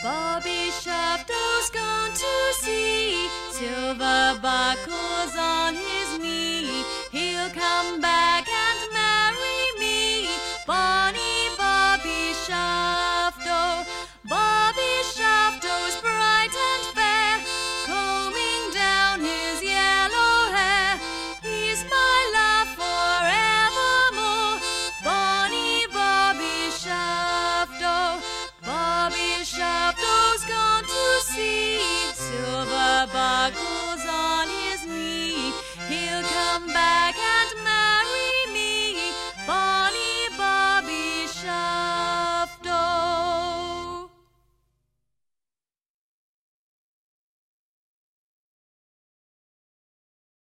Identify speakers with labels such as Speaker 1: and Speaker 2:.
Speaker 1: Bobby Shafto's gone to sea. Silver buckles on his